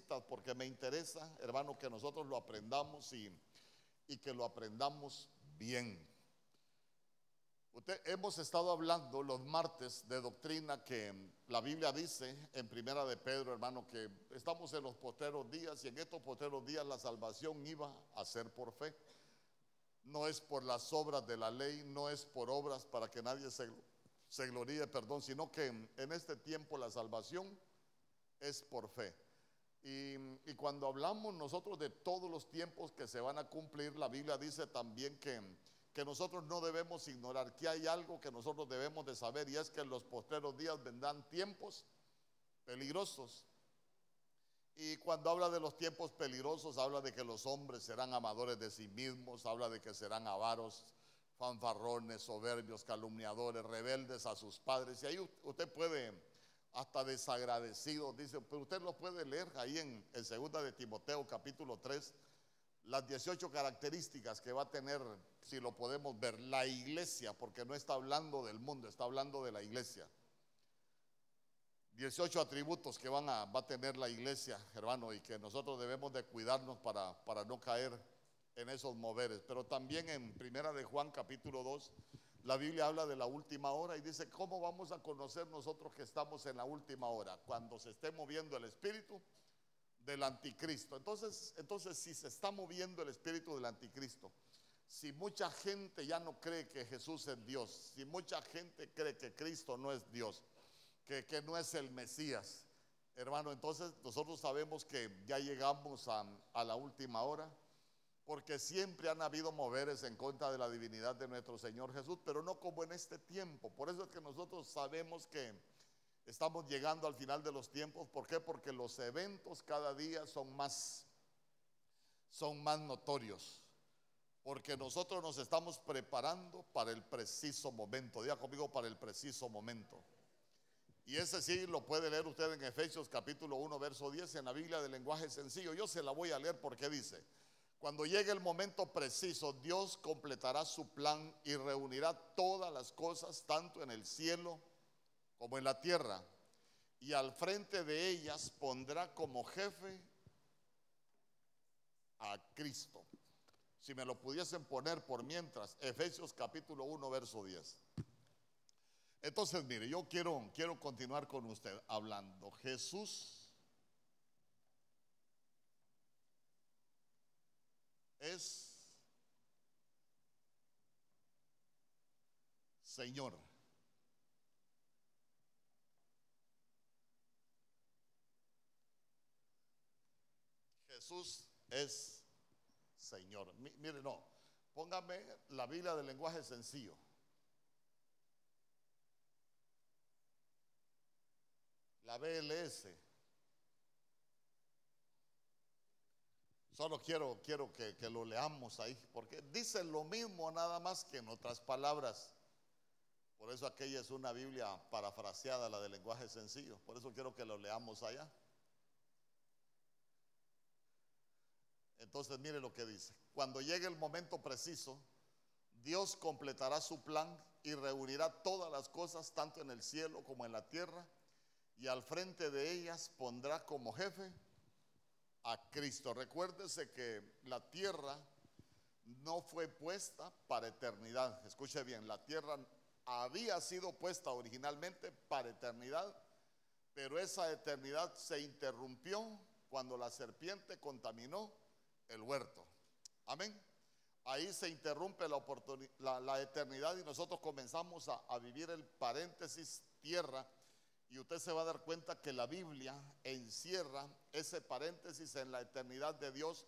porque me interesa, hermano, que nosotros lo aprendamos y, y que lo aprendamos bien. Usted, hemos estado hablando los martes de doctrina que la Biblia dice en Primera de Pedro, hermano, que estamos en los posteros días y en estos posteros días la salvación iba a ser por fe. No es por las obras de la ley, no es por obras para que nadie se, se gloríe, perdón, sino que en este tiempo la salvación es por fe. Y, cuando hablamos nosotros de todos los tiempos que se van a cumplir, la Biblia dice también que que nosotros no debemos ignorar, que hay algo que nosotros debemos de saber y es que en los postreros días vendrán tiempos peligrosos. Y cuando habla de los tiempos peligrosos, habla de que los hombres serán amadores de sí mismos, habla de que serán avaros, fanfarrones, soberbios, calumniadores, rebeldes a sus padres. Y ahí usted puede, hasta desagradecido, dice, pero usted lo puede leer ahí en, en segunda de Timoteo capítulo 3, las 18 características que va a tener, si lo podemos ver, la iglesia, porque no está hablando del mundo, está hablando de la iglesia. 18 atributos que van a, va a tener la iglesia, hermano, y que nosotros debemos de cuidarnos para, para no caer en esos moveres. Pero también en Primera de Juan capítulo 2, la Biblia habla de la última hora y dice, ¿cómo vamos a conocer nosotros que estamos en la última hora? Cuando se esté moviendo el Espíritu del anticristo. Entonces, entonces, si se está moviendo el espíritu del anticristo, si mucha gente ya no cree que Jesús es Dios, si mucha gente cree que Cristo no es Dios, que, que no es el Mesías, hermano, entonces nosotros sabemos que ya llegamos a, a la última hora, porque siempre han habido moveres en contra de la divinidad de nuestro Señor Jesús, pero no como en este tiempo. Por eso es que nosotros sabemos que Estamos llegando al final de los tiempos. ¿Por qué? Porque los eventos cada día son más, son más notorios. Porque nosotros nos estamos preparando para el preciso momento. Diga conmigo para el preciso momento. Y ese sí lo puede leer usted en Efesios capítulo 1, verso 10 en la Biblia de lenguaje sencillo. Yo se la voy a leer porque dice, cuando llegue el momento preciso, Dios completará su plan y reunirá todas las cosas, tanto en el cielo como en la tierra, y al frente de ellas pondrá como jefe a Cristo. Si me lo pudiesen poner por mientras, Efesios capítulo 1, verso 10. Entonces, mire, yo quiero, quiero continuar con usted hablando. Jesús es Señor. Jesús es Señor. Mire, no, póngame la Biblia del lenguaje sencillo. La BLS. Solo quiero, quiero que, que, lo leamos ahí, porque dice lo mismo nada más que en otras palabras. Por eso aquella es una Biblia parafraseada, la del lenguaje sencillo. Por eso quiero que lo leamos allá. Entonces mire lo que dice. Cuando llegue el momento preciso, Dios completará su plan y reunirá todas las cosas, tanto en el cielo como en la tierra, y al frente de ellas pondrá como jefe a Cristo. Recuérdese que la tierra no fue puesta para eternidad. Escuche bien, la tierra había sido puesta originalmente para eternidad, pero esa eternidad se interrumpió cuando la serpiente contaminó el huerto. Amén. Ahí se interrumpe la, la, eternidad y nosotros comenzamos a, a vivir el paréntesis tierra. Y usted se va a dar cuenta que la Biblia encierra ese paréntesis en la eternidad de Dios.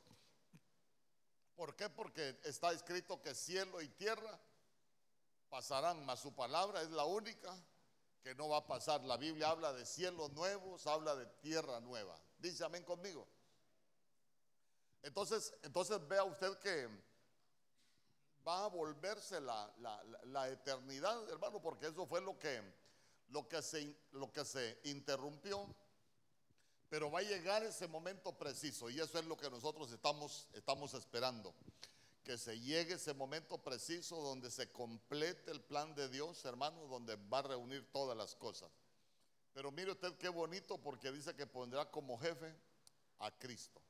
¿Por qué? Porque está escrito que cielo y tierra pasarán, mas su palabra es la única que no va a pasar. La Biblia habla de cielos nuevos, habla de tierra nueva. Dice amén conmigo. Entonces, entonces vea usted que va a volverse la, eternidad, hermano, porque eso fue lo que, lo, que se, lo que se interrumpió. Pero va a llegar ese momento preciso y eso es lo que nosotros estamos, estamos esperando. Que se llegue ese momento preciso donde se complete el plan de Dios, hermano, donde va a reunir todas las cosas. Pero mire usted qué bonito porque dice que pondrá como jefe a Cristo.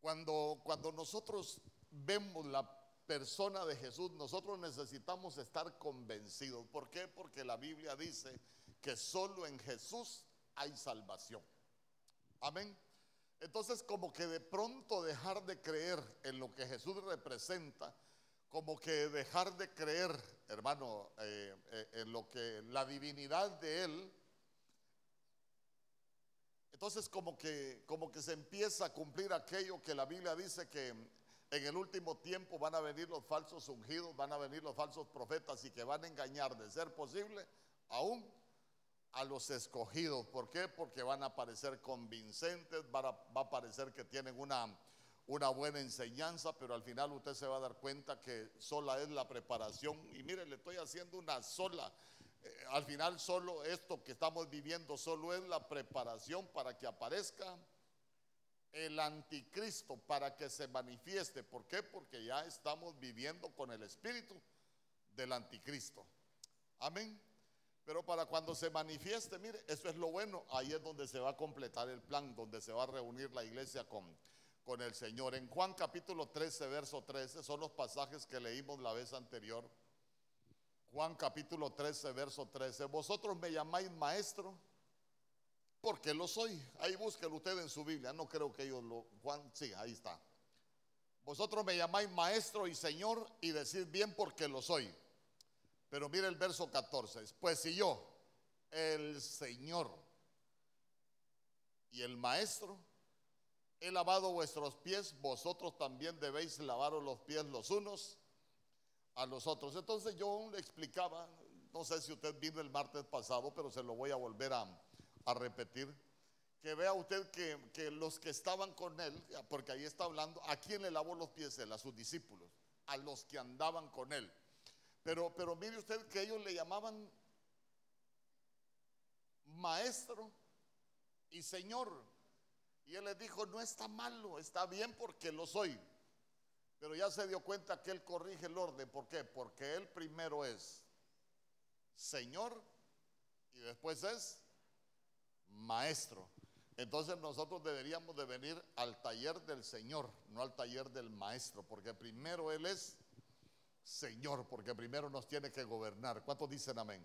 Cuando, cuando nosotros vemos la persona de Jesús, nosotros necesitamos estar convencidos. ¿Por qué? Porque la Biblia dice que solo en Jesús hay salvación. Amén. Entonces, como que de pronto dejar de creer en lo que Jesús representa, como que dejar de creer, hermano, eh, eh, en lo que la divinidad de Él, entonces como que, como que se empieza a cumplir aquello que la Biblia dice que en el último tiempo van a venir los falsos ungidos, van a venir los falsos profetas y que van a engañar, de ser posible, aún a los escogidos. ¿Por qué? Porque van a parecer convincentes, va a, parecer que tienen una, una buena enseñanza, pero al final usted se va a dar cuenta que sola es la preparación. Y mire, le estoy haciendo una sola. Eh, al final solo esto que estamos viviendo solo es la preparación para que aparezca el anticristo, para que se manifieste. ¿Por qué? Porque ya estamos viviendo con el espíritu del anticristo. Amén. Pero para cuando se manifieste, mire, eso es lo bueno, ahí es donde se va a completar el plan, donde se va a reunir la iglesia con, con el Señor. En Juan capítulo 13, verso 13, son los pasajes que leímos la vez anterior. Juan capítulo 13, verso 13, vosotros me llamáis maestro, porque lo soy. Ahí búsquelo usted en su Biblia, no creo que ellos lo... Juan, sí, ahí está. Vosotros me llamáis maestro y Señor y decir bien porque lo soy. Pero mire el verso 14. Pues si yo, el Señor y el Maestro, he lavado vuestros pies, vosotros también debéis lavaros los pies los unos a los otros. Entonces yo le explicaba, no sé si usted vino el martes pasado, pero se lo voy a volver a, repetir, que vea usted que, que, los que estaban con él, porque ahí está hablando, ¿a quién le lavó los pies él? A sus discípulos, a los que andaban con él. Pero, pero mire usted que ellos le llamaban maestro y señor. Y él les dijo, no está malo, está bien porque lo soy. Pero ya se dio cuenta que él corrige el orden. ¿Por qué? Porque él primero es Señor y después es Maestro. Entonces nosotros deberíamos de venir al taller del Señor, no al taller del Maestro, porque primero Él es Señor, porque primero nos tiene que gobernar. ¿Cuántos dicen amén?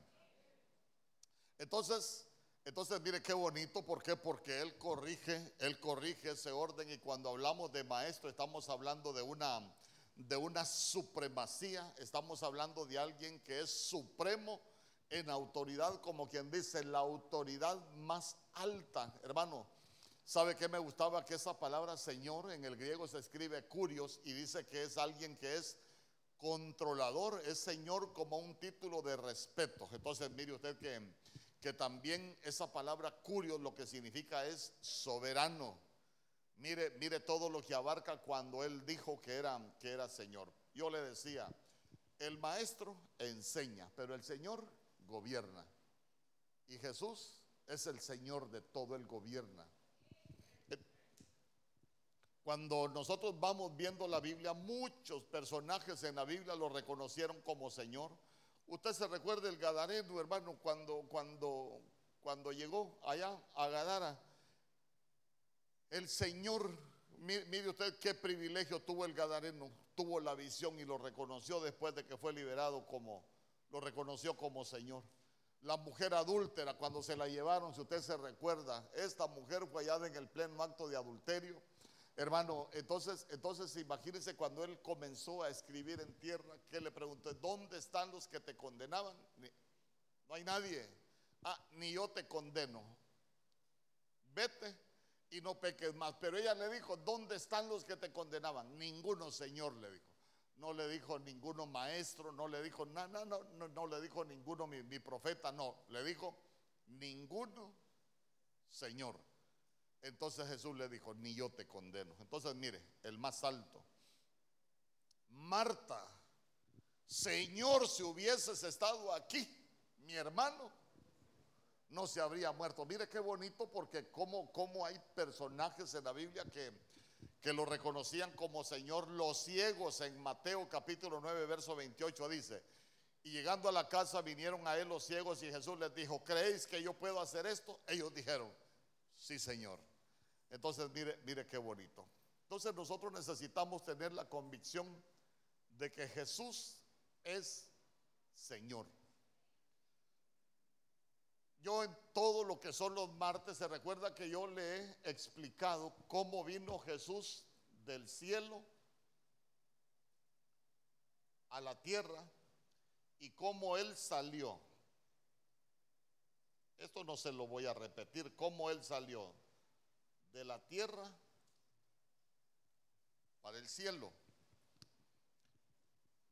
Entonces, entonces mire qué bonito, ¿por qué? Porque Él corrige, Él corrige ese orden y cuando hablamos de maestro estamos hablando de una, de una supremacía, estamos hablando de alguien que es supremo en autoridad, como quien dice, la autoridad más alta, hermano. ¿Sabe qué me gustaba? Que esa palabra Señor en el griego se escribe curios y dice que es alguien que es controlador es Señor como un título de respeto. Entonces, mire usted que, que también esa palabra curio lo que significa es soberano. Mire, mire todo lo que abarca cuando él dijo que era, que era Señor. Yo le decía, el maestro enseña, pero el Señor gobierna. Y Jesús es el Señor de todo, el gobierna. Cuando nosotros vamos viendo la Biblia, muchos personajes en la Biblia lo reconocieron como Señor. Usted se recuerda el Gadareno, hermano, cuando, cuando, cuando llegó allá a Gadara. El Señor, mire, usted qué privilegio tuvo el Gadareno, tuvo la visión y lo reconoció después de que fue liberado como, lo reconoció como Señor. La mujer adúltera, cuando se la llevaron, si usted se recuerda, esta mujer fue hallada en el pleno acto de adulterio Hermano, entonces, entonces imagínense cuando él comenzó a escribir en tierra, que le preguntó, ¿dónde están los que te condenaban? no hay nadie. Ah, ni yo te condeno. Vete y no peques más. Pero ella le dijo, ¿dónde están los que te condenaban? Ninguno, Señor, le dijo. No le dijo ninguno maestro, no le dijo nada, no, no, no, le dijo ninguno mi, profeta, no. Le dijo, ninguno, Señor. Entonces Jesús le dijo, ni yo te condeno. Entonces mire, el más alto. Marta, Señor, si hubieses estado aquí, mi hermano no se habría muerto. Mire qué bonito porque como, como hay personajes en la Biblia que, que lo reconocían como Señor. Los ciegos en Mateo capítulo 9, verso 28 dice, y llegando a la casa vinieron a él los ciegos y Jesús les dijo, ¿creéis que yo puedo hacer esto? Ellos dijeron, sí Señor. Entonces, mire, mire qué bonito. Entonces nosotros necesitamos tener la convicción de que Jesús es Señor. Yo en todo lo que son los martes, se recuerda que yo le he explicado cómo vino Jesús del cielo a la tierra y cómo Él salió. Esto no se lo voy a repetir, cómo Él salió de la tierra para el cielo.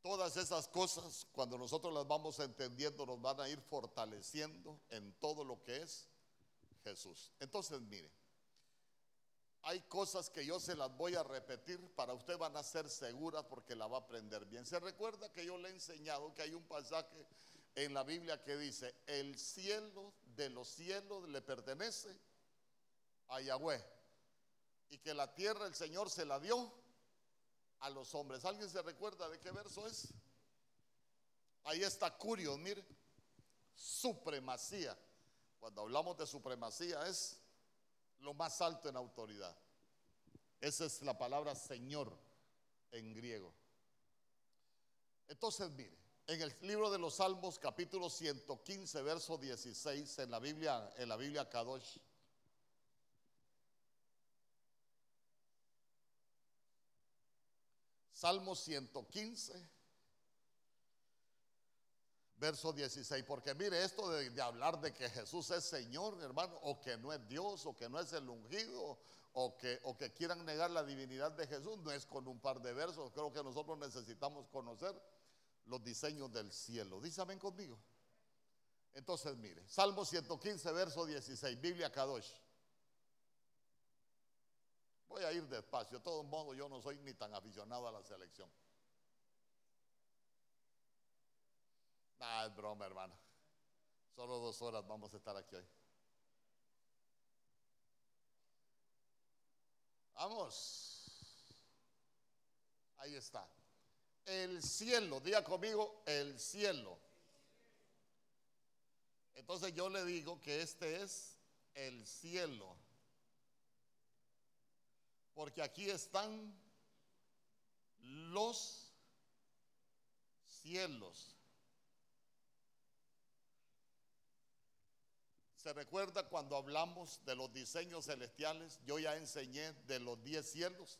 Todas esas cosas, cuando nosotros las vamos entendiendo, nos van a ir fortaleciendo en todo lo que es Jesús. Entonces, mire, hay cosas que yo se las voy a repetir, para usted van a ser seguras porque la va a aprender bien. Se recuerda que yo le he enseñado que hay un pasaje en la Biblia que dice, el cielo de los cielos le pertenece a Yahweh y que la tierra el Señor se la dio a los hombres. ¿Alguien se recuerda de qué verso es? Ahí está Curio, mire, supremacía. Cuando hablamos de supremacía es lo más alto en autoridad. Esa es la palabra Señor en griego. Entonces, mire, en el libro de los Salmos, capítulo 115, verso 16, en la Biblia, en la Biblia Kadosh, Salmo 115, verso 16. Porque mire, esto de, hablar de que Jesús es Señor, hermano, o que no es Dios, o que no es el ungido, o que, o que quieran negar la divinidad de Jesús, no es con un par de versos. Creo que nosotros necesitamos conocer los diseños del cielo. Dísame conmigo. Entonces, mire, Salmo 115, verso 16, Biblia Kadosh. Voy a ir despacio. De todos modos, yo no soy ni tan aficionado a la selección. Ah, es broma, hermano. Solo dos horas vamos a estar aquí hoy. Vamos. Ahí está. El cielo, diga conmigo, el cielo. Entonces yo le digo que este es el cielo. Porque aquí están los cielos. ¿Se recuerda cuando hablamos de los diseños celestiales? Yo ya enseñé de los diez cielos.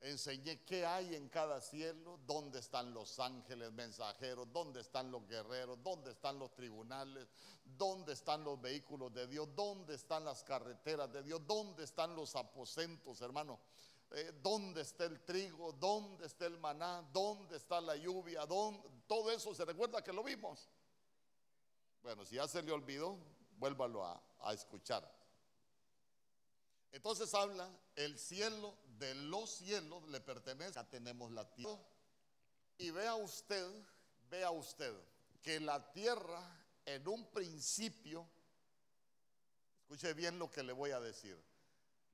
Enseñé qué hay en cada cielo, dónde están los ángeles mensajeros, dónde están los guerreros, dónde están los tribunales, dónde están los vehículos de Dios, dónde están las carreteras de Dios, dónde están los aposentos, hermano. Eh, dónde está el trigo, dónde está el maná, dónde está la lluvia, ¿Dónde? todo eso se recuerda que lo vimos. Bueno, si ya se le olvidó, vuélvalo a, a escuchar. Entonces habla, el cielo de los cielos le pertenece, ya tenemos la tierra. Y vea usted, vea usted, que la tierra en un principio, escuche bien lo que le voy a decir,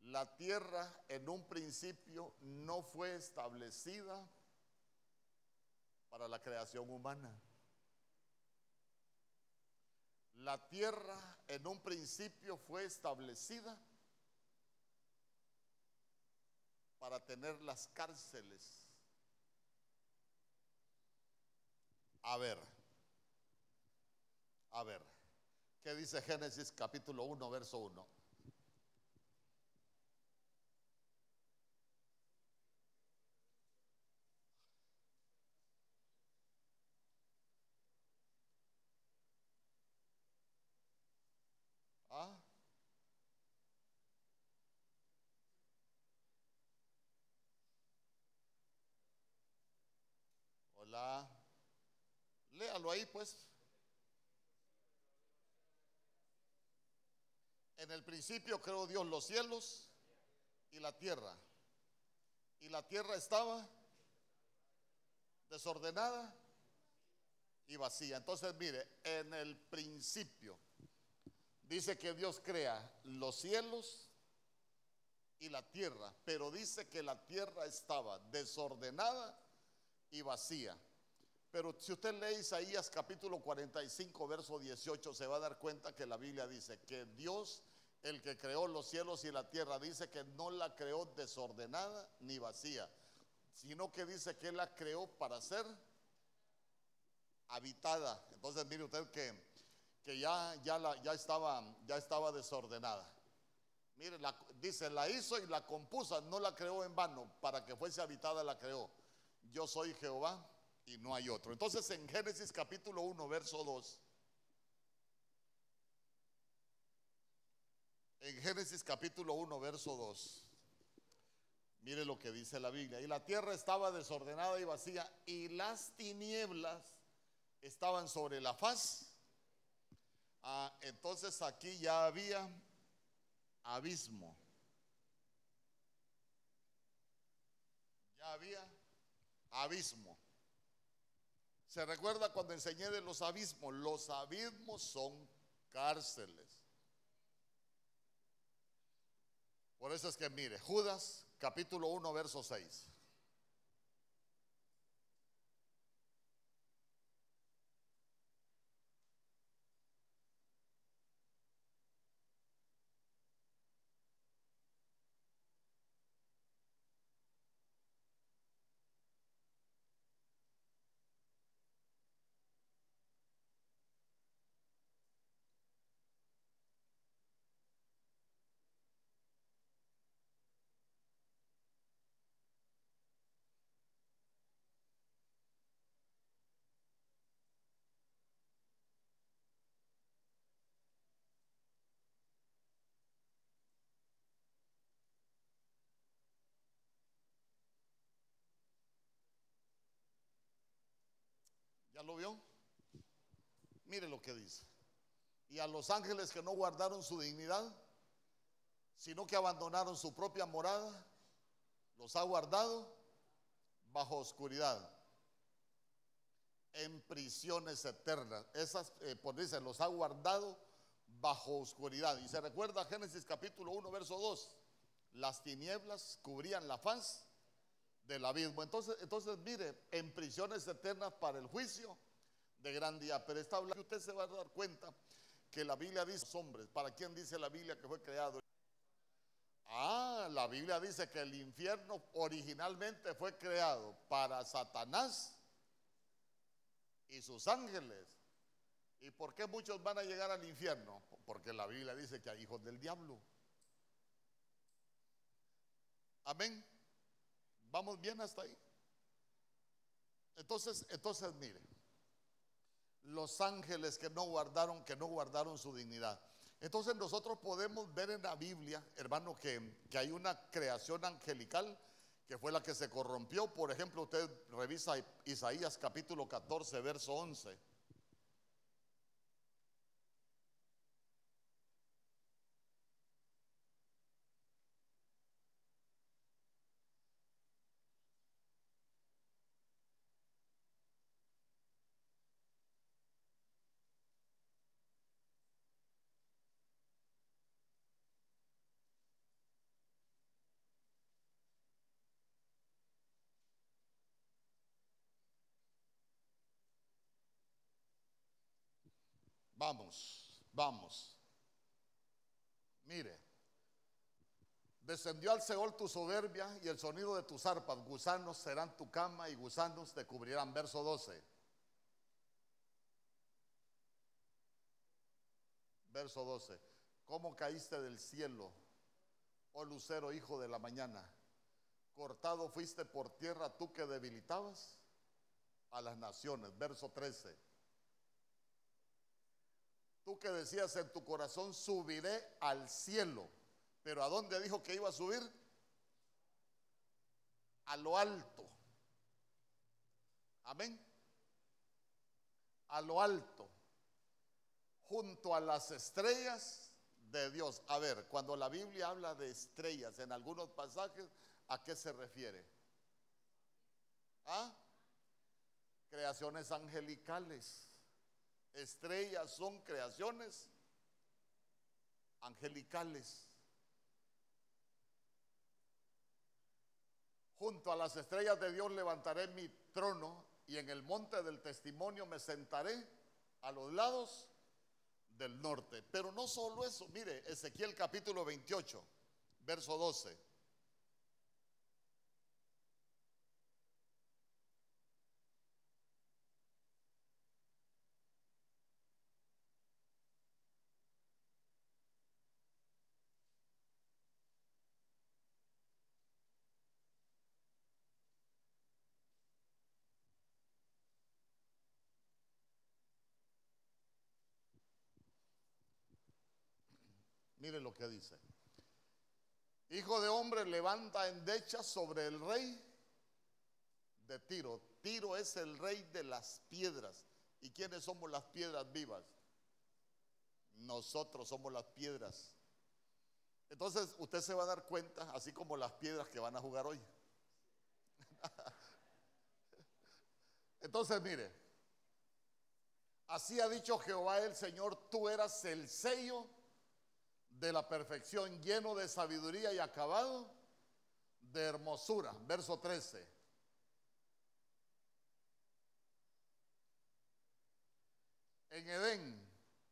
la tierra en un principio no fue establecida para la creación humana. La tierra en un principio fue establecida para tener las cárceles. A ver, a ver, ¿qué dice Génesis capítulo 1, verso 1? Léalo ahí pues. En el principio creó Dios los cielos y la tierra. Y la tierra estaba desordenada y vacía. Entonces, mire, en el principio dice que Dios crea los cielos y la tierra, pero dice que la tierra estaba desordenada y vacía. Pero si usted lee Isaías capítulo 45, verso 18, se va a dar cuenta que la Biblia dice que Dios el que creó los cielos y la tierra, dice que no la creó desordenada ni vacía, sino que dice que la creó para ser habitada. Entonces mire usted que, ya, estaba, ya estaba desordenada. Mire, dice, la hizo y la compuso, no la creó en vano, para que fuese habitada la creó. Yo soy Jehová y no hay otro. Entonces en Génesis capítulo 1, verso 2. En Génesis capítulo 1, verso 2. Mire lo que dice la Biblia. Y la tierra estaba desordenada y vacía y las tinieblas estaban sobre la faz. Ah, entonces aquí ya había abismo. Ya había abismo. Se recuerda cuando enseñé de los abismos. Los abismos son cárceles. Por eso es que mire, Judas capítulo 1, verso 6. Lo vio? Mire lo que dice. Y a los ángeles que no guardaron su dignidad, sino que abandonaron su propia morada, los ha guardado bajo oscuridad, en prisiones eternas. Esas, eh, por dice, los ha guardado bajo oscuridad. Y se recuerda Génesis capítulo 1, verso 2. Las tinieblas cubrían la faz del abismo. Entonces, entonces mire, en prisiones eternas para el juicio de gran día. Pero está hablando, usted se va a dar cuenta que la Biblia dice hombres. ¿Para quién dice la Biblia que fue creado? Ah, la Biblia dice que el infierno originalmente fue creado para Satanás y sus ángeles. ¿Y por qué muchos van a llegar al infierno? Porque la Biblia dice que hay hijos del diablo. Amén. ¿Vamos bien hasta ahí? Entonces, entonces mire, los ángeles que no guardaron, que no guardaron su dignidad. Entonces nosotros podemos ver en la Biblia, hermano, que, que hay una creación angelical que fue la que se corrompió. Por ejemplo, usted revisa Isaías capítulo 14, verso 11. Vamos, vamos. Mire, descendió al Seol tu soberbia y el sonido de tus arpas. Gusanos serán tu cama y gusanos te cubrirán. Verso 12. Verso 12. ¿Cómo caíste del cielo, oh lucero, hijo de la mañana? Cortado fuiste por tierra tú que debilitabas a las naciones. Verso 13 Tú que decías en tu corazón, subiré al cielo. Pero ¿a dónde dijo que iba a subir? A lo alto. Amén. A lo alto. Junto a las estrellas de Dios. A ver, cuando la Biblia habla de estrellas en algunos pasajes, ¿a qué se refiere? ¿Ah? Creaciones angelicales. Estrellas son creaciones angelicales. Junto a las estrellas de Dios levantaré mi trono y en el monte del testimonio me sentaré a los lados del norte. Pero no solo eso, mire, Ezequiel capítulo 28, verso 12. Mire lo que dice. Hijo de hombre, levanta endecha sobre el rey de Tiro. Tiro es el rey de las piedras. ¿Y quiénes somos las piedras vivas? Nosotros somos las piedras. Entonces usted se va a dar cuenta, así como las piedras que van a jugar hoy. Entonces mire, así ha dicho Jehová el Señor, tú eras el sello de la perfección, lleno de sabiduría y acabado de hermosura. Verso 13. En Edén,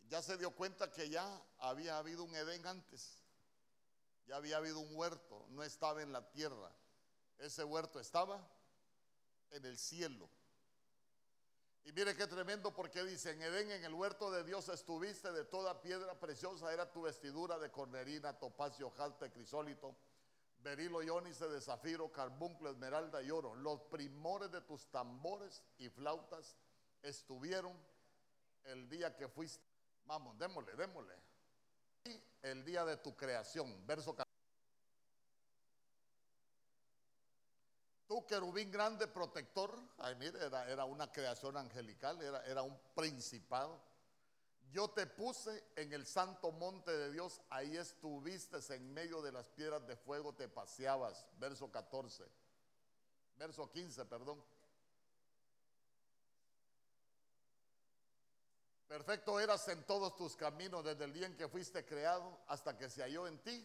ya se dio cuenta que ya había habido un Edén antes. Ya había habido un huerto, no estaba en la tierra. Ese huerto estaba en el cielo. Y mire qué tremendo porque dice, en Edén, en el huerto de Dios estuviste, de toda piedra preciosa era tu vestidura de cornerina, topacio, jalte, crisólito, berilo, iónice de zafiro, carbuncle, esmeralda y oro. Los primores de tus tambores y flautas estuvieron el día que fuiste. Vamos, démosle, démosle. El día de tu creación, verso 14. Tú, querubín grande, protector, ay, mire, era, una creación angelical, era, era un principado. Yo te puse en el santo monte de Dios, ahí estuviste en medio de las piedras de fuego, te paseabas. Verso 14, verso 15, perdón. Perfecto eras en todos tus caminos desde el día en que fuiste creado hasta que se halló en ti.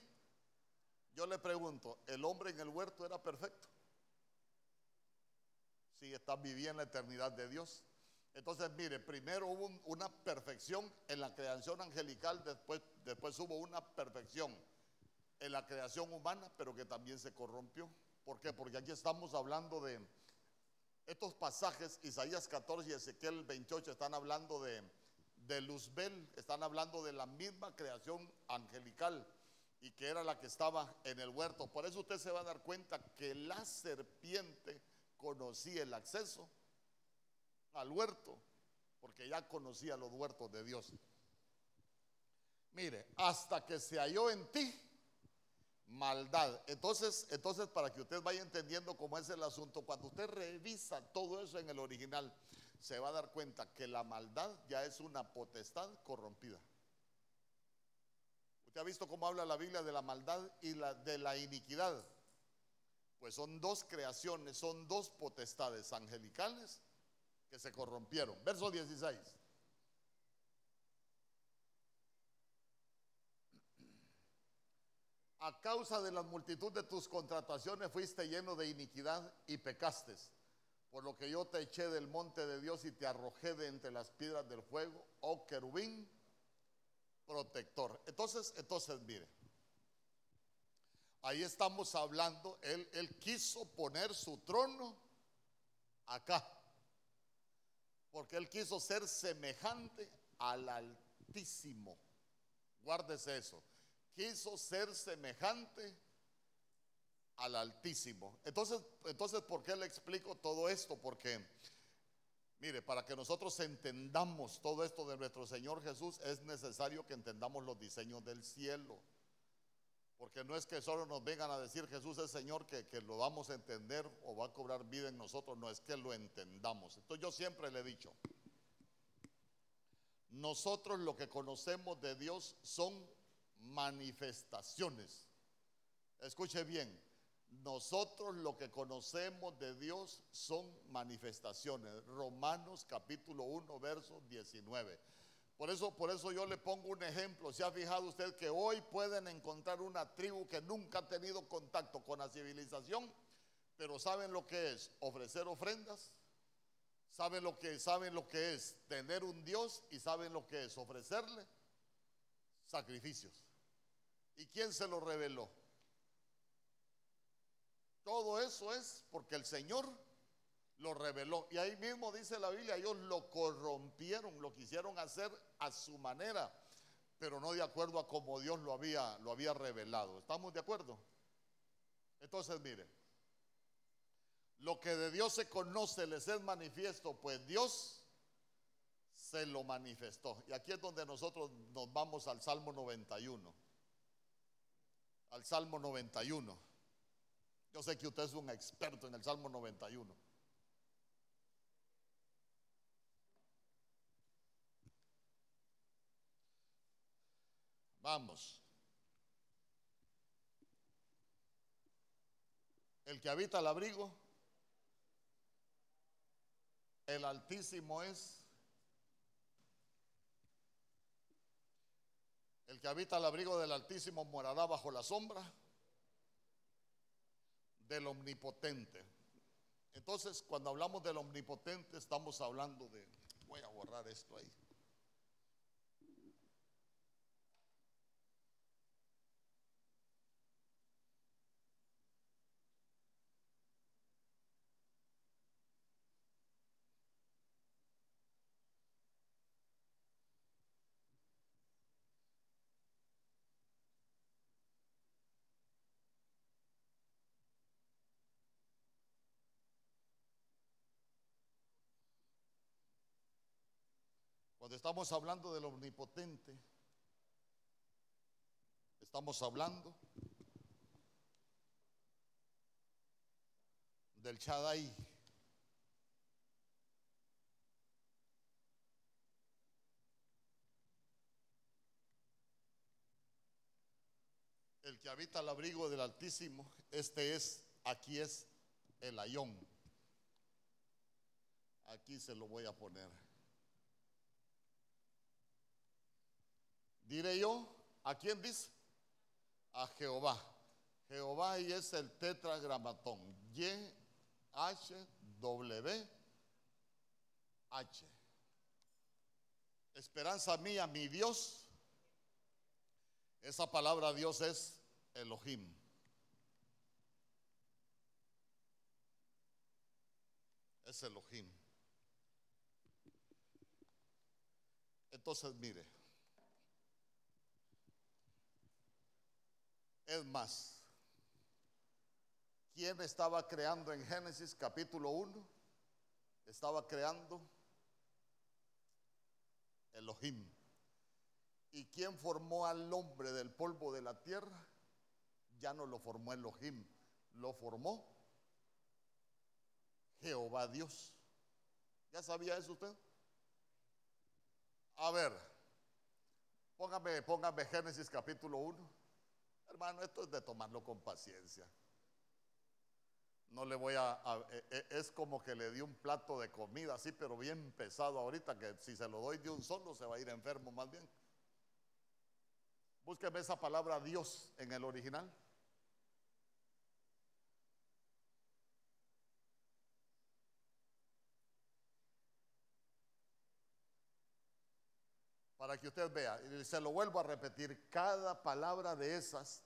Yo le pregunto, ¿el hombre en el huerto era perfecto? Si estás viviendo en la eternidad de Dios. Entonces, mire, primero hubo una perfección en la creación angelical, después, después hubo una perfección en la creación humana, pero que también se corrompió. ¿Por qué? Porque aquí estamos hablando de estos pasajes, Isaías 14 y Ezequiel 28 están hablando de, de Luzbel, están hablando de la misma creación angelical y que era la que estaba en el huerto. Por eso usted se va a dar cuenta que la serpiente conocía el acceso al huerto, porque ya conocía los huertos de Dios. Mire, hasta que se halló en ti maldad. Entonces, entonces para que usted vaya entendiendo cómo es el asunto, cuando usted revisa todo eso en el original, se va a dar cuenta que la maldad ya es una potestad corrompida. Usted ha visto cómo habla la Biblia de la maldad y de la iniquidad. Pues son dos creaciones, son dos potestades angelicales que se corrompieron. Verso 16. A causa de la multitud de tus contrataciones fuiste lleno de iniquidad y pecaste. Por lo que yo te eché del monte de Dios y te arrojé de entre las piedras del fuego, oh querubín protector. Entonces, entonces mire, Ahí estamos hablando, él, quiso poner su trono acá, porque él quiso ser semejante al Altísimo. Guárdese eso. Quiso ser semejante al Altísimo. Entonces, entonces, ¿por qué le explico todo esto? Porque, mire, para que nosotros entendamos todo esto de nuestro Señor Jesús, es necesario que entendamos los diseños del cielo. Porque no es que solo nos vengan a decir Jesús es Señor que, que, lo vamos a entender o va a cobrar vida en nosotros, no es que lo entendamos. Entonces yo siempre le he dicho, nosotros lo que conocemos de Dios son manifestaciones. Escuche bien, nosotros lo que conocemos de Dios son manifestaciones. Romanos capítulo 1, verso 19. Por eso, por eso yo le pongo un ejemplo. ¿Se ha fijado usted que hoy pueden encontrar una tribu que nunca ha tenido contacto con la civilización, pero saben lo que es ofrecer ofrendas? ¿Saben lo que, saben lo que es tener un Dios y saben lo que es ofrecerle sacrificios. ¿Y quién se lo reveló? Todo eso es porque el Señor lo reveló. Y ahí mismo dice la Biblia, ellos lo corrompieron, lo quisieron hacer a su manera, pero no de acuerdo a como Dios lo había, lo había revelado. ¿Estamos de acuerdo? Entonces, mire, lo que de Dios se conoce les es manifiesto, pues Dios se lo manifestó. Y aquí es donde nosotros nos vamos al Salmo 91. Al Salmo 91. Yo sé que usted es un experto en el Salmo 91. Vamos. El que habita el abrigo, el Altísimo es. El que habita el abrigo del Altísimo morará bajo la sombra del Omnipotente. Entonces, cuando hablamos del Omnipotente, estamos hablando de. Voy a borrar esto ahí. Cuando estamos hablando del omnipotente, estamos hablando del Shaddai. El que habita el abrigo del Altísimo, este es, aquí es el ayón. Aquí se lo voy a poner. Diré yo, ¿a quién dice? A Jehová. Jehová y es el tetragramatón. Y, H, W, H. Esperanza mía, mi Dios. Esa palabra Dios es Elohim. Es Elohim. Entonces, mire. Es más, ¿quién estaba creando en Génesis capítulo 1? Estaba creando Elohim. ¿Y quién formó al hombre del polvo de la tierra? Ya no lo formó Elohim, lo formó Jehová Dios. ¿Ya sabía eso usted? A ver, póngame, póngame Génesis capítulo 1. Hermano, esto es de tomarlo con paciencia. No le voy a, e, e, Es como que le di un plato de comida así, pero bien pesado ahorita, que si se lo doy de un solo se va a ir enfermo más bien. Búsqueme esa palabra Dios en el original. para que usted vea. Y se lo vuelvo a repetir, cada palabra de esas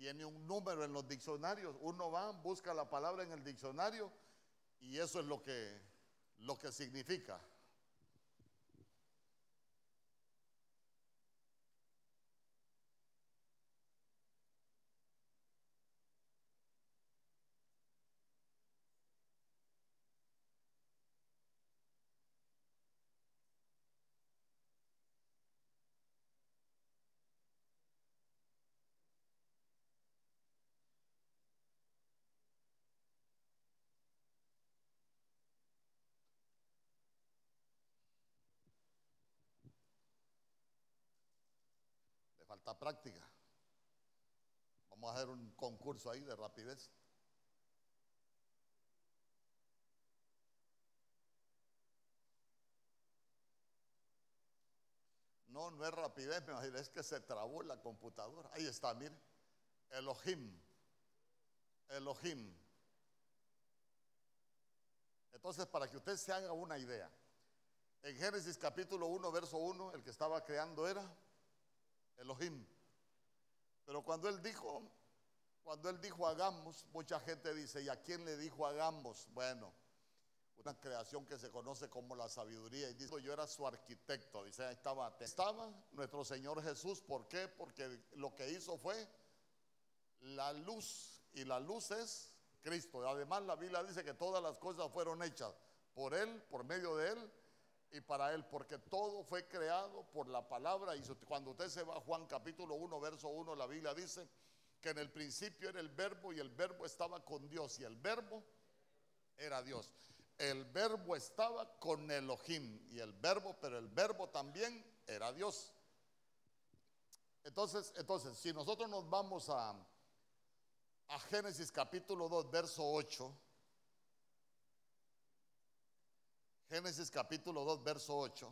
tiene un número en los diccionarios. Uno va, busca la palabra en el diccionario y eso es lo que, lo que significa. Falta práctica. Vamos a hacer un concurso ahí de rapidez. No, no es rapidez, es que se trabó la computadora. Ahí está, mire. Elohim. Elohim. Entonces, para que usted se haga una idea, en Génesis capítulo 1, verso 1, el que estaba creando era Elohim. Pero cuando él dijo, cuando él dijo hagamos, mucha gente dice, ¿y a quién le dijo hagamos? Bueno, una creación que se conoce como la sabiduría. Y dice, yo era su arquitecto. Dice, ahí estaba, estaba nuestro Señor Jesús. ¿Por qué? Porque lo que hizo fue la luz. Y la luz es Cristo. Además, la Biblia dice que todas las cosas fueron hechas por Él, por medio de Él y para Él, porque todo fue creado por la palabra. Y cuando usted se va a Juan capítulo 1, verso 1, la Biblia dice que en el principio era el verbo y el verbo estaba con Dios y el verbo era Dios. El verbo estaba con Elohim y el verbo, pero el verbo también era Dios. Entonces, entonces, si nosotros nos vamos a, a Génesis capítulo 2, verso 8, Génesis capítulo 2, verso 8.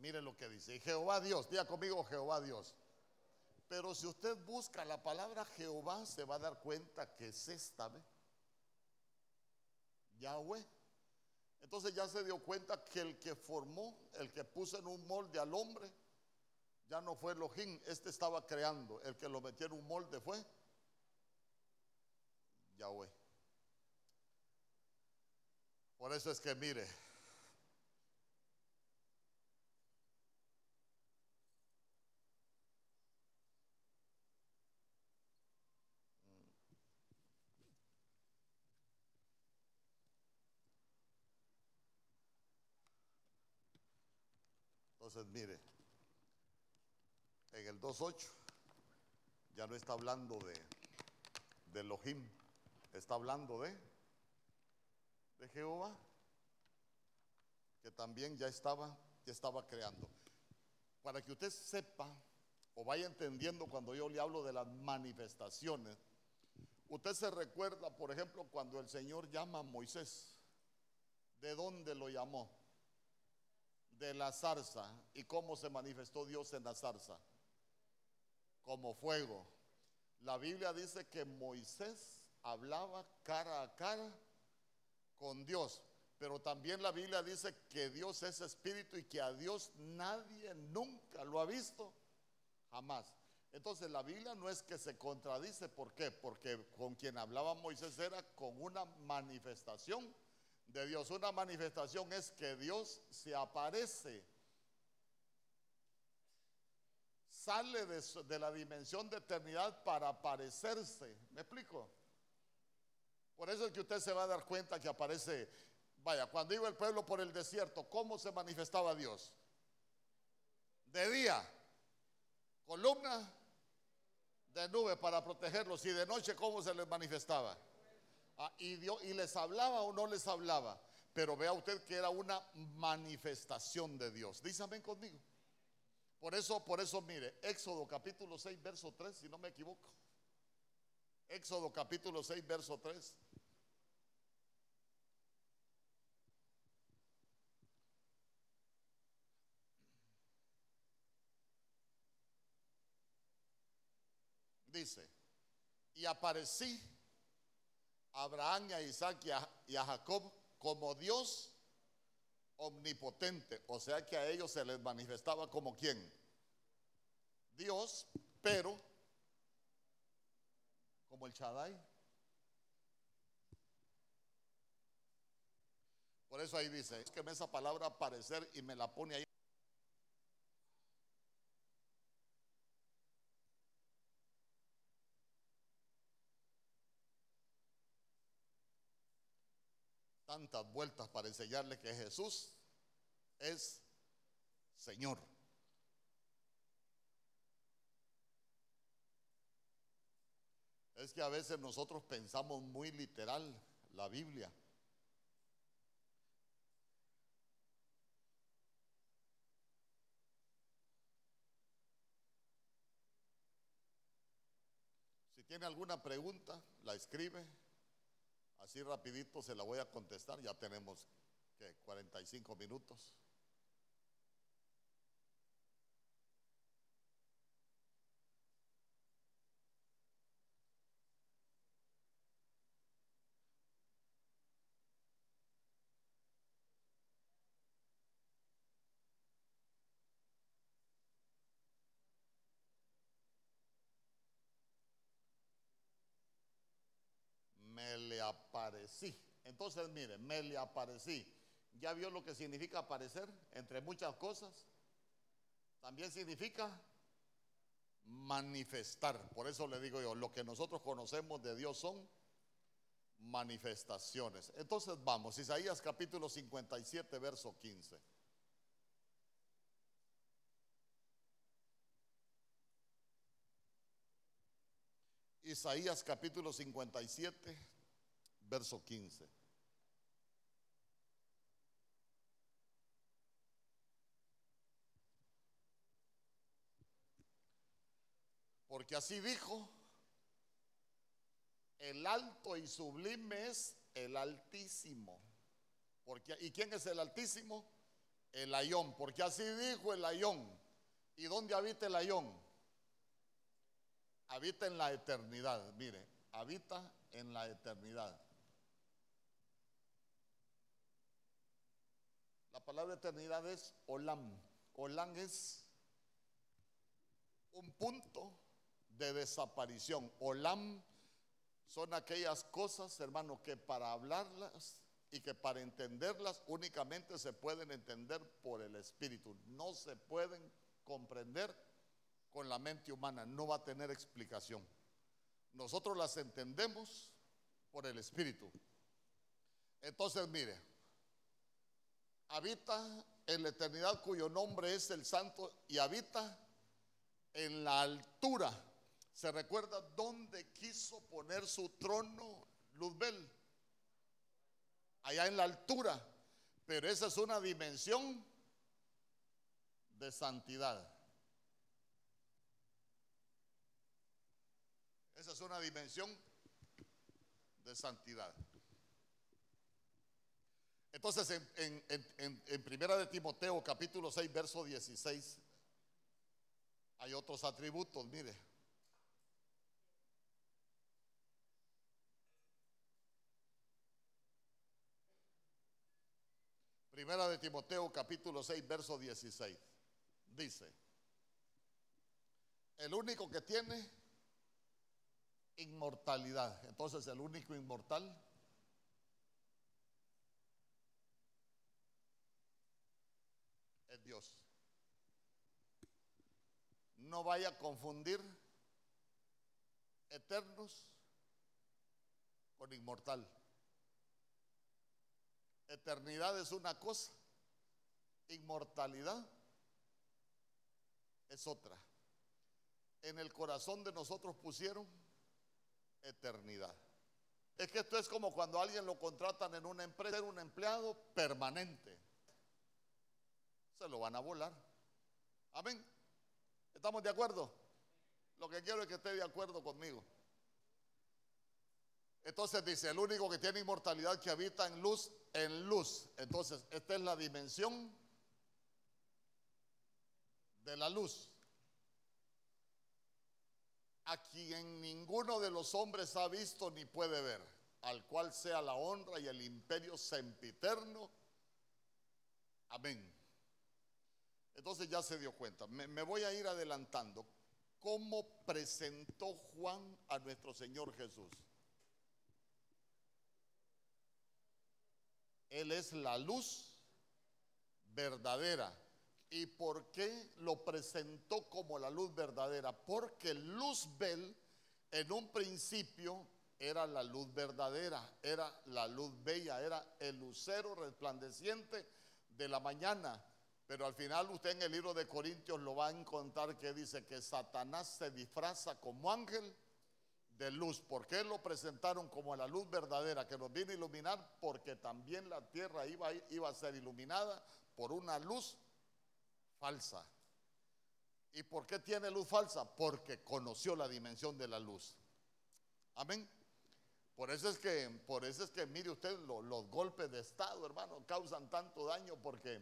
Mire lo que dice. Jehová Dios, diga conmigo Jehová Dios. Pero si usted busca la palabra Jehová, se va a dar cuenta que es esta, ¿ve? Yahweh. Entonces ya se dio cuenta que el que formó, el que puso en un molde al hombre, ya no fue Elohim, este estaba creando. El que lo metió en un molde fue Yahweh. Por eso es que mire, Entonces, mire, en el 2.8 ya no está hablando de, de Elohim, está hablando de, de Jehová, que también ya estaba, ya estaba creando. Para que usted sepa o vaya entendiendo cuando yo le hablo de las manifestaciones, usted se recuerda, por ejemplo, cuando el Señor llama a Moisés, ¿de dónde lo llamó? De la zarza. ¿Y cómo se manifestó Dios en la zarza? Como fuego. La Biblia dice que Moisés hablaba cara a cara con Dios. Pero también la Biblia dice que Dios es espíritu y que a Dios nadie nunca lo ha visto. Jamás. Entonces la Biblia no es que se contradice. ¿Por qué? Porque con quien hablaba Moisés era con una manifestación de Dios. Una manifestación es que Dios se aparece, sale de, la dimensión de eternidad para aparecerse. ¿Me explico? Por eso es que usted se va a dar cuenta que aparece, vaya, cuando iba el pueblo por el desierto, ¿cómo se manifestaba Dios? De día, columna de nube para protegerlos y de noche, ¿cómo se les manifestaba? Ah, y, y les hablaba o no les hablaba. Pero vea usted que era una manifestación de Dios. Dígame conmigo. Por eso, por eso, mire, Éxodo capítulo 6, verso 3, si no me equivoco. Éxodo capítulo 6, verso 3. Dice, y aparecí Abraham a Isaac y a, Jacob como Dios omnipotente. O sea que a ellos se les manifestaba como quién? Dios, pero como el Shaddai. Por eso ahí dice, es que me esa palabra aparecer y me la pone ahí. Tantas vueltas para enseñarle que Jesús es Señor. Es que a veces nosotros pensamos muy literal la Biblia. ¿Tiene alguna pregunta? La escribe. Así rapidito se la voy a contestar. Ya tenemos ¿qué? 45 minutos. Me le aparecí. Entonces, mire, me le aparecí. ¿Ya vio lo que significa aparecer? Entre muchas cosas. También significa manifestar. Por eso le digo yo, lo que nosotros conocemos de Dios son manifestaciones. Entonces vamos, Isaías capítulo 57, verso 15. Isaías capítulo 57, verso 15. Porque así dijo, el alto y sublime es el Altísimo. Porque, ¿Y quién es el Altísimo? El Ayón. Porque así dijo el Ayón. ¿Y dónde habita el Ayón? Habita en la eternidad. Mire, habita en la eternidad. La palabra eternidad es Olam. Olam es un punto de desaparición. Olam son aquellas cosas, hermano, que para hablarlas y que para entenderlas únicamente se pueden entender por el Espíritu. No se pueden comprender con la mente humana, no va a tener explicación. Nosotros las entendemos por el Espíritu. Entonces, mire, habita en la eternidad cuyo nombre es el Santo y habita en la altura. ¿Se recuerda dónde quiso poner su trono Luzbel? Allá en la altura. Pero esa es una dimensión de santidad. Esa es una dimensión de santidad. Entonces, en, Primera de Timoteo, capítulo 6, verso 16, hay otros atributos, mire. Primera de Timoteo, capítulo 6, verso 16, dice, el único que tiene inmortalidad. Entonces el único inmortal es Dios. No vaya a confundir eternos con inmortal. Eternidad es una cosa, inmortalidad es otra. En el corazón de nosotros pusieron eternidad. Es que esto es como cuando alguien lo contratan en una empresa, un empleado permanente. Se lo van a volar. Amén. ¿Estamos de acuerdo? Lo que quiero es que esté de acuerdo conmigo. Entonces dice, el único que tiene inmortalidad que habita en luz, en luz. Entonces, esta es la dimensión de la luz a quien ninguno de los hombres ha visto ni puede ver, al cual sea la honra y el imperio sempiterno. Amén. Entonces ya se dio cuenta. Me, voy a ir adelantando. ¿Cómo presentó Juan a nuestro Señor Jesús? Él es la luz verdadera ¿Y por qué lo presentó como la luz verdadera? Porque Luzbel en un principio era la luz verdadera, era la luz bella, era el lucero resplandeciente de la mañana. Pero al final usted en el libro de Corintios lo va a encontrar que dice que Satanás se disfraza como ángel de luz. ¿Por qué lo presentaron como la luz verdadera que nos viene a iluminar? Porque también la tierra iba, iba a ser iluminada por una luz falsa. ¿Y por qué tiene luz falsa? Porque conoció la dimensión de la luz. Amén. Por eso es que, por eso es que mire usted los golpes de Estado, hermano, causan tanto daño porque,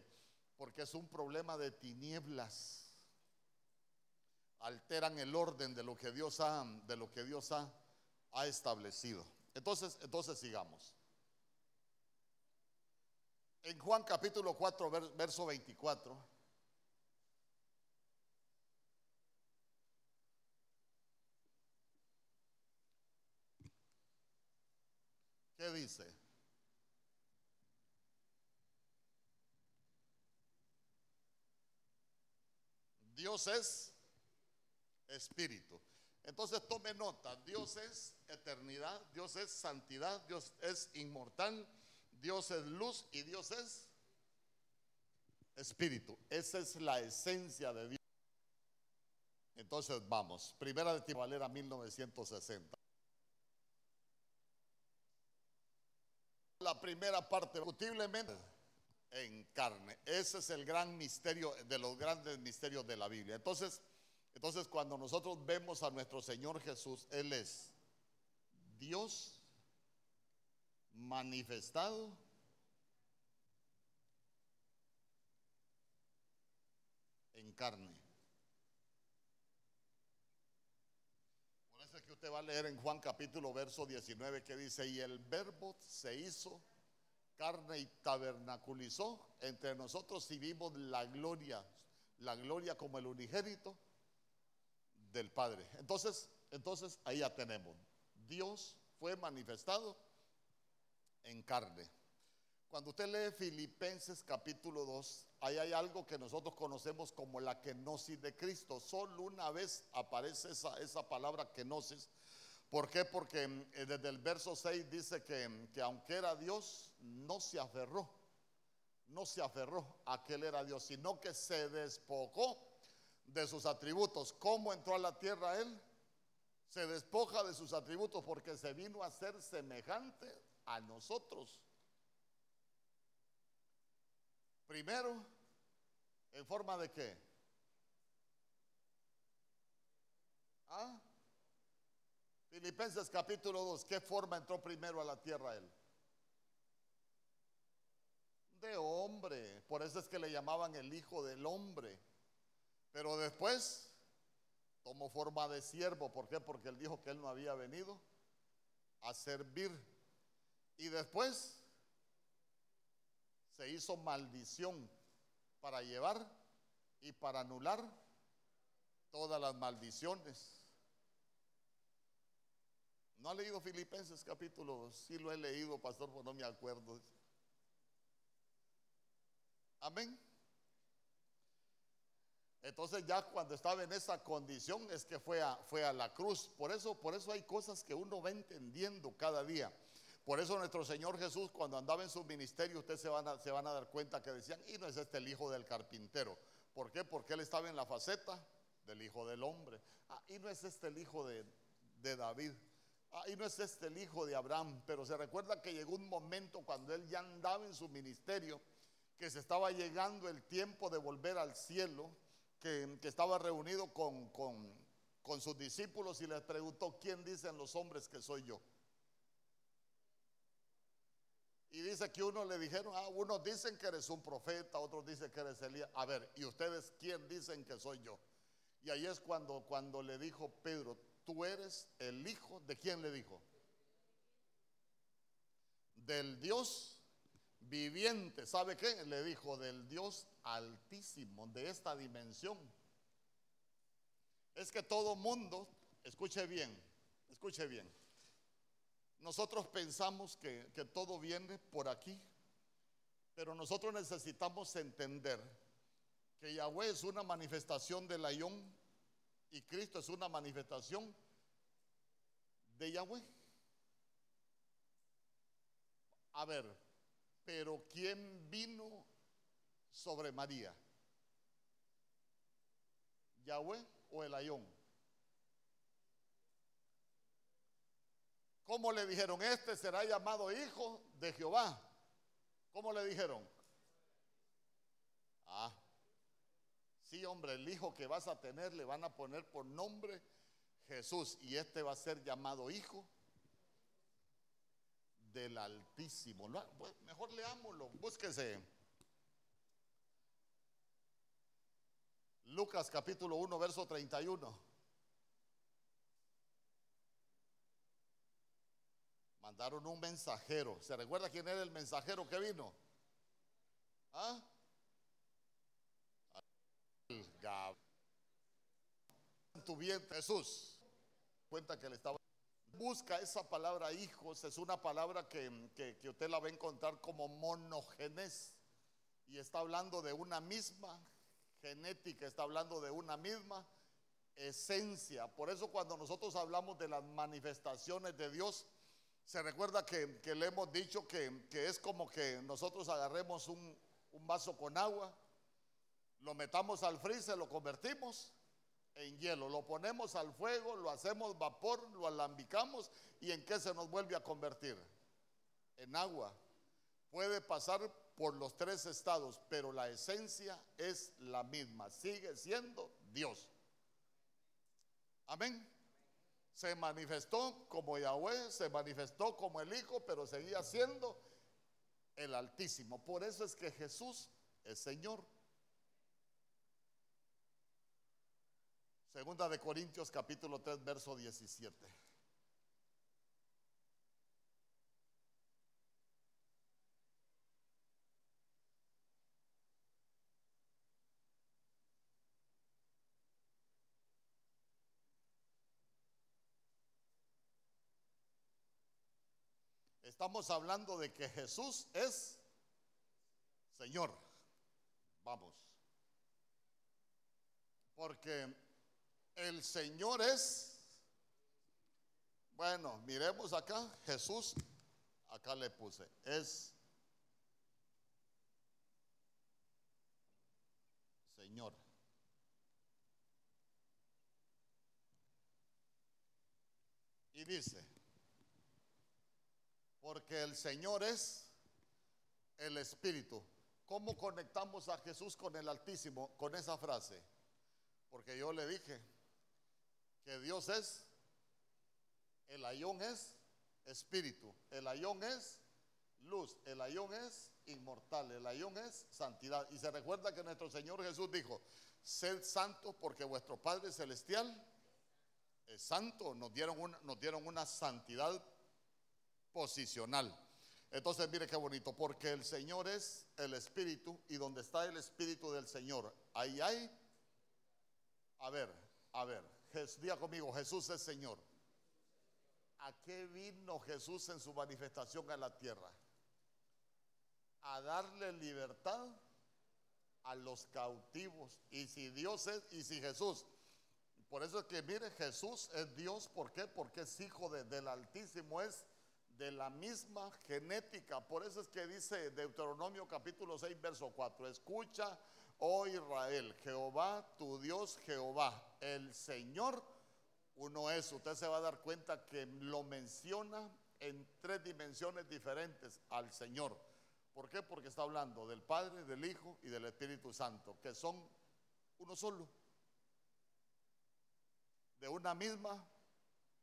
porque es un problema de tinieblas. Alteran el orden de lo que Dios ha, de lo que Dios ha, establecido. Entonces, entonces sigamos. En Juan capítulo 4, verso 24. ¿Qué dice? Dios es espíritu. Entonces tome nota, Dios es eternidad, Dios es santidad, Dios es inmortal, Dios es luz y Dios es espíritu. Esa es la esencia de Dios. Entonces vamos, primera de Valera 1960. La primera parte, discutiblemente en carne. Ese es el gran misterio, de los grandes misterios de la Biblia. Entonces, entonces cuando nosotros vemos a nuestro Señor Jesús, Él es Dios manifestado en carne. Por eso es que usted va a leer en Juan capítulo verso 19 que dice, y el verbo se hizo carne y tabernaculizó entre nosotros y vimos la gloria, la gloria como el unigénito del Padre. Entonces, entonces ahí ya tenemos. Dios fue manifestado en carne. Cuando usted lee Filipenses capítulo 2, ahí hay algo que nosotros conocemos como la kenosis de Cristo. Solo una vez aparece esa, esa palabra kenosis. ¿Por qué? Porque eh, desde el verso 6 dice que, que aunque era Dios, no se aferró. No se aferró a que Él era Dios, sino que se despojó de sus atributos. ¿Cómo entró a la tierra Él? Se despoja de sus atributos porque se vino a ser semejante a nosotros. Primero, ¿en forma de qué? ¿Ah? Filipenses capítulo 2, ¿qué forma entró primero a la tierra él? De hombre, por eso es que le llamaban el hijo del hombre. Pero después tomó forma de siervo, ¿por qué? Porque él dijo que él no había venido a servir. Y después se hizo maldición para llevar y para anular todas las maldiciones. ¿No ha leído Filipenses capítulo 2? Sí lo he leído, pastor, pero no me acuerdo. Amén. Entonces ya cuando estaba en esa condición es que fue a, fue a la cruz. Por eso, por eso hay cosas que uno va entendiendo cada día. Por eso nuestro Señor Jesús cuando andaba en su ministerio, ustedes se van a, se van a dar cuenta que decían, y no es este el hijo del carpintero. ¿Por qué? Porque él estaba en la faceta del hijo del hombre. Ah, y no es este el hijo de, de David. Ah, y no es este el hijo de Abraham. Pero se recuerda que llegó un momento cuando él ya andaba en su ministerio, que se estaba llegando el tiempo de volver al cielo, que, estaba reunido con, con, con sus discípulos y les preguntó, ¿quién dicen los hombres que soy yo? Y dice que uno le dijeron, ah, unos dicen que eres un profeta, otros dicen que eres Elías. A ver, ¿y ustedes quién dicen que soy yo? Y ahí es cuando, cuando le dijo Pedro, tú eres el hijo, ¿de quién le dijo? Del Dios viviente. ¿Sabe qué? Le dijo del Dios altísimo, de esta dimensión. Es que todo mundo, escuche bien, escuche bien nosotros pensamos que, todo viene por aquí, pero nosotros necesitamos entender que Yahweh es una manifestación del Ayón y Cristo es una manifestación de Yahweh. A ver, pero ¿quién vino sobre María? ¿Yahweh o el Ayón? ¿Cómo le dijeron? Este será llamado hijo de Jehová. ¿Cómo le dijeron? Ah, sí, hombre, el hijo que vas a tener le van a poner por nombre Jesús y este va a ser llamado hijo del Altísimo. Mejor leámoslo, búsquese. Lucas capítulo 1, verso 31. Mandaron un mensajero. ¿Se recuerda quién era el mensajero que vino? ¿Ah? En tu vientre, Jesús. Cuenta que le estaba. Busca esa palabra hijos, es una palabra que, que, usted la va a encontrar como monogenes. Y está hablando de una misma genética, está hablando de una misma esencia. Por eso cuando nosotros hablamos de las manifestaciones de Dios, se recuerda que, le hemos dicho que, es como que nosotros agarremos un, un vaso con agua, lo metamos al freezer, lo convertimos en hielo, lo ponemos al fuego, lo hacemos vapor, lo alambicamos y en qué se nos vuelve a convertir? En agua. Puede pasar por los tres estados, pero la esencia es la misma, sigue siendo Dios. Amén. Se manifestó como Yahweh, se manifestó como el Hijo, pero seguía siendo el Altísimo. Por eso es que Jesús es Señor. Segunda de Corintios capítulo 3, verso 17. Estamos hablando de que Jesús es Señor. Vamos. Porque el Señor es, bueno, miremos acá, Jesús, acá le puse, es Señor. Y dice, porque el Señor es el Espíritu. ¿Cómo conectamos a Jesús con el Altísimo con esa frase? Porque yo le dije, que Dios es, el ayón es espíritu, el ayón es luz, el ayón es inmortal, el ayón es santidad. Y se recuerda que nuestro Señor Jesús dijo, sed santos porque vuestro Padre Celestial es santo, nos dieron una, nos dieron una santidad posicional. Entonces mire qué bonito, porque el Señor es el Espíritu y donde está el Espíritu del Señor, ahí hay, a ver, a ver, Diga conmigo, Jesús es Señor. ¿A qué vino Jesús en su manifestación en la tierra? A darle libertad a los cautivos. Y si Dios es, y si Jesús, por eso es que mire, Jesús es Dios, ¿por qué? Porque es hijo del Altísimo, es de la misma genética. Por eso es que dice Deuteronomio capítulo 6, verso 4, escucha oh Israel, Jehová, tu Dios, Jehová, el Señor, uno es. Usted se va a dar cuenta que lo menciona en tres dimensiones diferentes al Señor. ¿Por qué? Porque está hablando del Padre, del Hijo y del Espíritu Santo, que son uno solo. De una misma,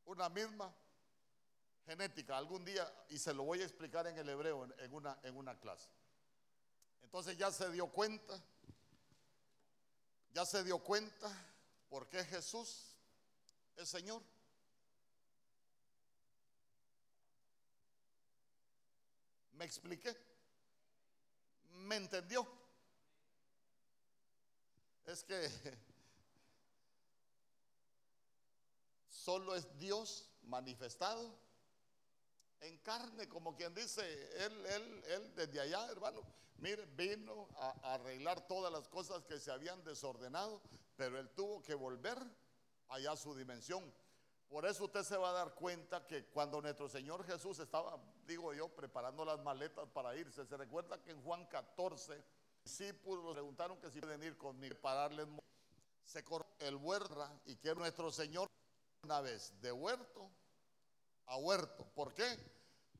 una misma genética. Algún día, y se lo voy a explicar en el hebreo en, una, en una clase. Entonces ya se dio cuenta ¿Ya se dio cuenta por qué Jesús es Señor? ¿Me expliqué? ¿Me entendió? Es que solo es Dios manifestado en carne, como quien dice, él, él, él desde allá, hermano, mire, vino a, arreglar todas las cosas que se habían desordenado, pero él tuvo que volver allá a su dimensión. Por eso usted se va a dar cuenta que cuando nuestro Señor Jesús estaba, digo yo, preparando las maletas para irse, se recuerda que en Juan 14, discípulos preguntaron que si pueden ir conmigo para darles se corrió el huerto y que nuestro Señor una vez de huerto a huerto. ¿Por qué?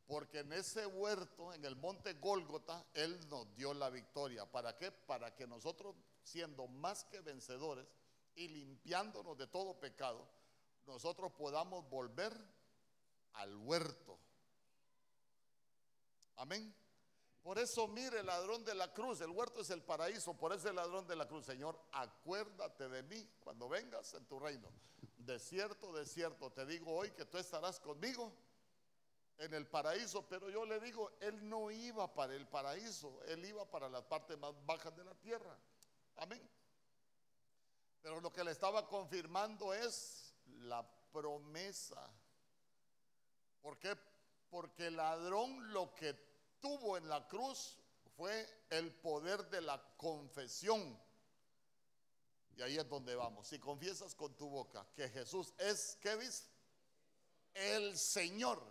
Porque en ese huerto, en el monte Gólgota, Él nos dio la victoria. ¿Para qué? Para que nosotros, siendo más que vencedores y limpiándonos de todo pecado, nosotros podamos volver al huerto. Amén. Por eso mire el ladrón de la cruz, el huerto es el paraíso, por eso el ladrón de la cruz, Señor, acuérdate de mí cuando vengas en tu reino. De cierto, de cierto, te digo hoy que tú estarás conmigo en el paraíso, pero yo le digo, él no iba para el paraíso, él iba para las partes más bajas de la tierra. Amén. Pero lo que le estaba confirmando es la promesa. ¿Por qué? Porque el ladrón lo que tuvo en la cruz fue el poder de la confesión. Y ahí es donde vamos. Si confiesas con tu boca que Jesús es, ¿qué? El Señor.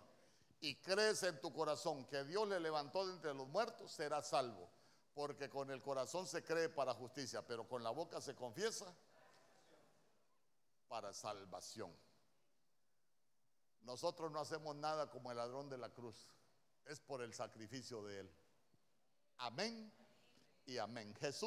Y crees en tu corazón que Dios le levantó de entre los muertos, serás salvo. Porque con el corazón se cree para justicia, pero con la boca se confiesa para salvación. Nosotros no hacemos nada como el ladrón de la cruz es por el sacrificio de Él. Amén y amén. Jesús.